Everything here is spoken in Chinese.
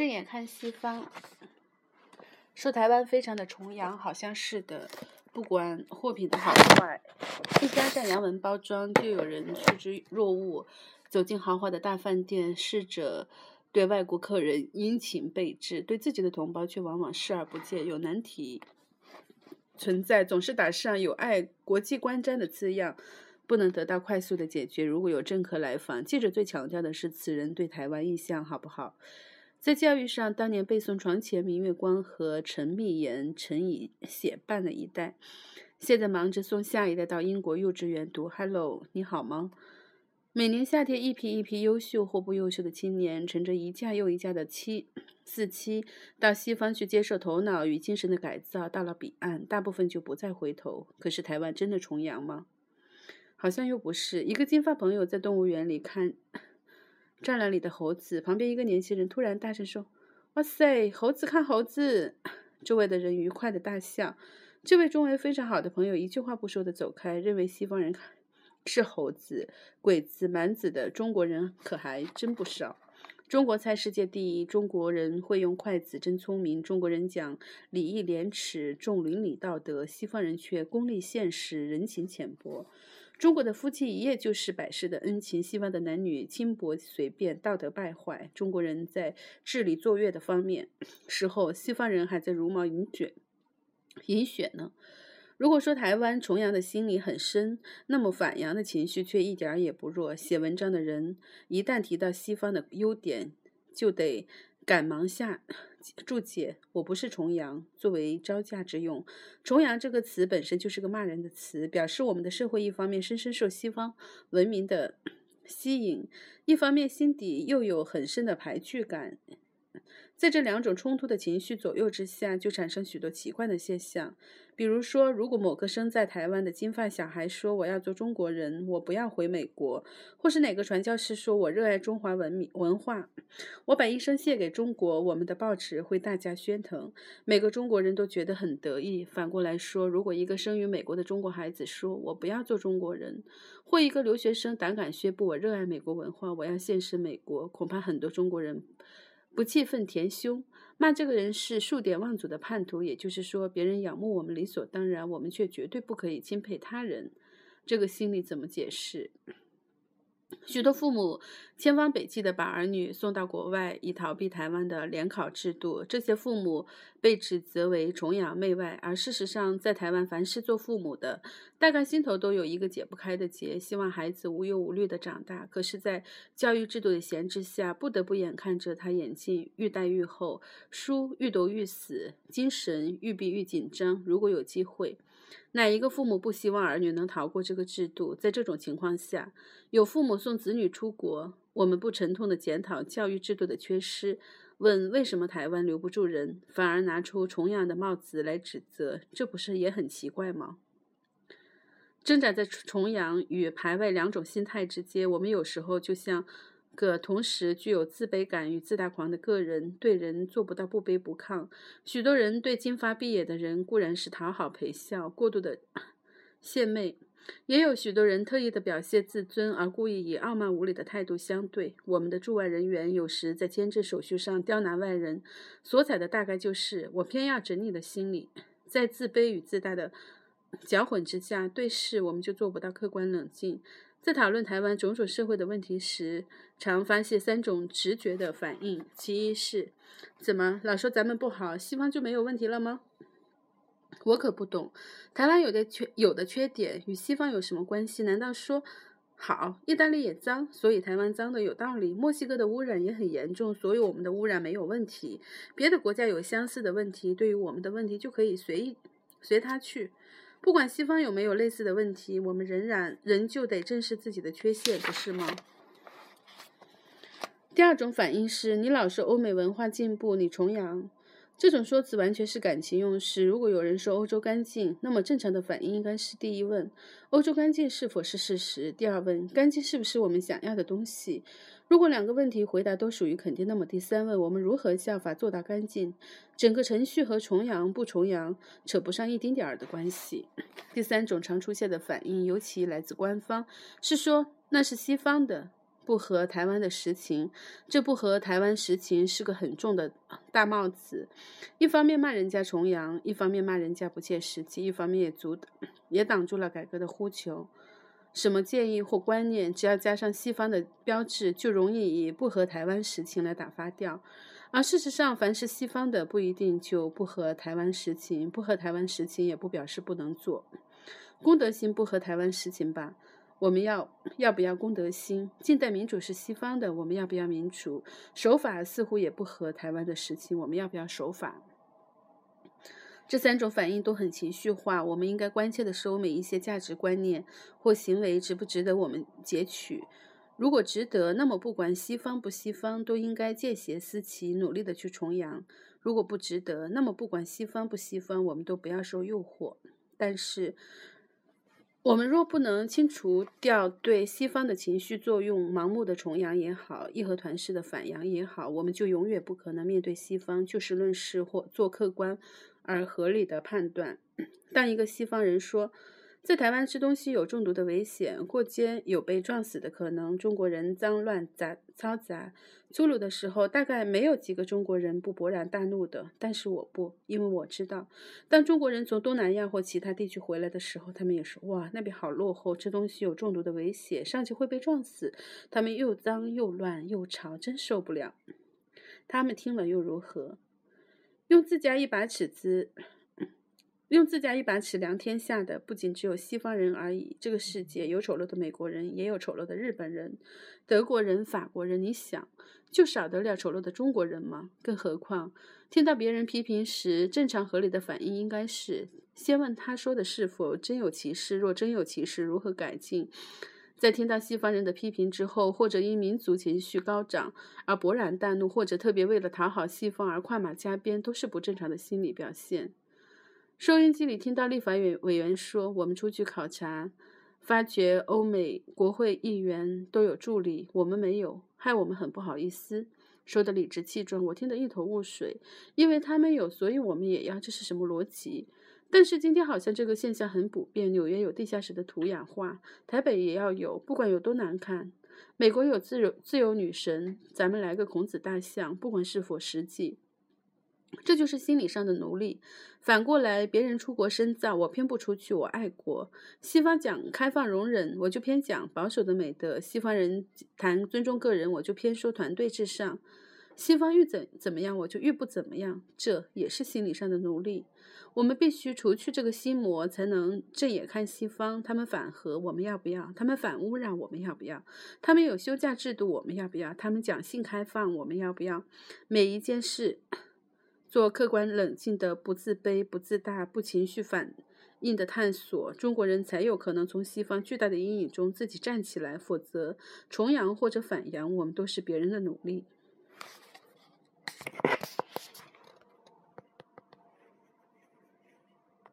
正眼看西方，说台湾非常的崇洋，好像是的。不管货品的好坏，一加上洋文包装，就有人趋之若鹜。走进豪华的大饭店，试着对外国客人殷勤备至，对自己的同胞却往往视而不见。有难题存在，总是打上有碍国际观瞻的字样，不能得到快速的解决。如果有政客来访，记者最强调的是此人对台湾印象好不好。在教育上，当年背诵《床前明月光》和陈密言、陈以写伴了一代，现在忙着送下一代到英国幼稚园读。Hello，你好吗？每年夏天，一批一批优秀或不优秀的青年，乘着一架又一架的七四七，到西方去接受头脑与精神的改造。到了彼岸，大部分就不再回头。可是台湾真的崇洋吗？好像又不是。一个金发朋友在动物园里看栅栏里的猴子，旁边一个年轻人突然大声说：“哇塞，猴子看猴子！”周围的人愉快的大笑。这位中文非常好的朋友一句话不说的走开，认为西方人。是猴子、鬼子、蛮子的中国人可还真不少。中国菜世界第一，中国人会用筷子，真聪明。中国人讲礼义廉耻，重伦理道德；西方人却功利现实，人情浅薄。中国的夫妻一夜就是百世的恩情，西方的男女轻薄随便，道德败坏。中国人在治理坐月的方面时候，西方人还在茹毛饮血、饮血呢。如果说台湾崇洋的心理很深，那么反洋的情绪却一点也不弱。写文章的人一旦提到西方的优点，就得赶忙下注解：“我不是重阳”，作为招架之用。重阳这个词本身就是个骂人的词，表示我们的社会一方面深深受西方文明的 吸引，一方面心底又有很深的排拒感。在这两种冲突的情绪左右之下，就产生许多奇怪的现象。比如说，如果某个生在台湾的金发小孩说：“我要做中国人，我不要回美国。”或是哪个传教士说：“我热爱中华文明文化，我把一生献给中国。”我们的报纸会大加喧腾，每个中国人都觉得很得意。反过来说，如果一个生于美国的中国孩子说：“我不要做中国人”，或一个留学生胆敢宣布：“我热爱美国文化，我要献身美国”，恐怕很多中国人。不气愤填胸，骂这个人是数典忘祖的叛徒。也就是说，别人仰慕我们理所当然，我们却绝对不可以钦佩他人。这个心理怎么解释？许多父母千方百计地把儿女送到国外，以逃避台湾的联考制度。这些父母被指责为崇洋媚外，而事实上，在台湾，凡是做父母的，大概心头都有一个解不开的结，希望孩子无忧无虑地长大。可是，在教育制度的闲置下，不得不眼看着他眼镜愈戴愈厚，书愈读愈死，精神愈闭愈紧张。如果有机会，哪一个父母不希望儿女能逃过这个制度？在这种情况下，有父母送子女出国，我们不沉痛地检讨教育制度的缺失，问为什么台湾留不住人，反而拿出崇洋的帽子来指责，这不是也很奇怪吗？挣扎在崇洋与排外两种心态之间，我们有时候就像。个同时具有自卑感与自大狂的个人，对人做不到不卑不亢。许多人对金发碧眼的人固然是讨好陪笑，过度的 献媚；也有许多人特意的表现自尊，而故意以傲慢无礼的态度相对。我们的驻外人员有时在签证手续上刁难外人，所采的大概就是“我偏要整你的心理”。在自卑与自大的搅混之下，对事我们就做不到客观冷静。在讨论台湾种种社会的问题时，常发现三种直觉的反应：其一是，怎么老说咱们不好，西方就没有问题了吗？我可不懂，台湾有的缺有的缺点与西方有什么关系？难道说好，意大利也脏，所以台湾脏的有道理？墨西哥的污染也很严重，所以我们的污染没有问题？别的国家有相似的问题，对于我们的问题就可以随意随他去？不管西方有没有类似的问题，我们仍然仍旧得正视自己的缺陷，不是吗？第二种反应是你老说欧美文化进步，你崇洋，这种说辞完全是感情用事。如果有人说欧洲干净，那么正常的反应应该是：第一问，欧洲干净是否是事实？第二问，干净是不是我们想要的东西？如果两个问题回答都属于肯定，那么第三问，我们如何效法做到干净？整个程序和重阳不重阳扯不上一丁点儿的关系。第三种常出现的反应，尤其来自官方，是说那是西方的，不合台湾的实情。这不合台湾实情是个很重的大帽子。一方面骂人家崇洋，一方面骂人家不切实际，一方面也阻也挡住了改革的呼求。什么建议或观念，只要加上西方的标志，就容易以不合台湾实情来打发掉。而事实上，凡是西方的，不一定就不合台湾实情；不合台湾实情，也不表示不能做。公德心不合台湾实情吧？我们要要不要公德心？近代民主是西方的，我们要不要民主？守法似乎也不合台湾的实情，我们要不要守法？这三种反应都很情绪化，我们应该关切的是欧美一些价值观念或行为值不值得我们截取。如果值得，那么不管西方不西方，都应该见贤思齐，努力的去崇洋；如果不值得，那么不管西方不西方，我们都不要受诱惑。但是，我们若不能清除掉对西方的情绪作用，盲目的崇洋也好，义和团式的反洋也好，我们就永远不可能面对西方就事论事或做客观。而合理的判断。当一个西方人说，在台湾吃东西有中毒的危险，过街有被撞死的可能，中国人脏乱杂嘈杂粗鲁的时候，大概没有几个中国人不勃然大怒的。但是我不，因为我知道，当中国人从东南亚或其他地区回来的时候，他们也说：“哇，那边好落后，吃东西有中毒的危险，上去会被撞死。”他们又脏又乱又吵，真受不了。他们听了又如何？用自家一把尺子，用自家一把尺量天下的，不仅只有西方人而已。这个世界有丑陋的美国人，也有丑陋的日本人、德国人、法国人。你想，就少得了丑陋的中国人吗？更何况，听到别人批评时，正常合理的反应应该是先问他说的是否真有其事。若真有其事，如何改进？在听到西方人的批评之后，或者因民族情绪高涨而勃然大怒，或者特别为了讨好西方而快马加鞭，都是不正常的心理表现。收音机里听到立法委委员说：“我们出去考察，发觉欧美国会议员都有助理，我们没有，害我们很不好意思。”说的理直气壮，我听得一头雾水。因为他们有，所以我们也要，这是什么逻辑？但是今天好像这个现象很普遍。纽约有地下室的土氧化，台北也要有，不管有多难看。美国有自由自由女神，咱们来个孔子大象，不管是否实际。这就是心理上的奴隶。反过来，别人出国深造，我偏不出去，我爱国。西方讲开放容忍，我就偏讲保守的美德。西方人谈尊重个人，我就偏说团队至上。西方愈怎怎么样，我就愈不怎么样。这也是心理上的奴隶。我们必须除去这个心魔，才能正眼看西方。他们反核，我们要不要？他们反污染，我们要不要？他们有休假制度，我们要不要？他们讲性开放，我们要不要？每一件事，做客观冷静的不自卑不自大不情绪反应的探索。中国人才有可能从西方巨大的阴影中自己站起来否则崇洋或者反洋我们都是别人的努力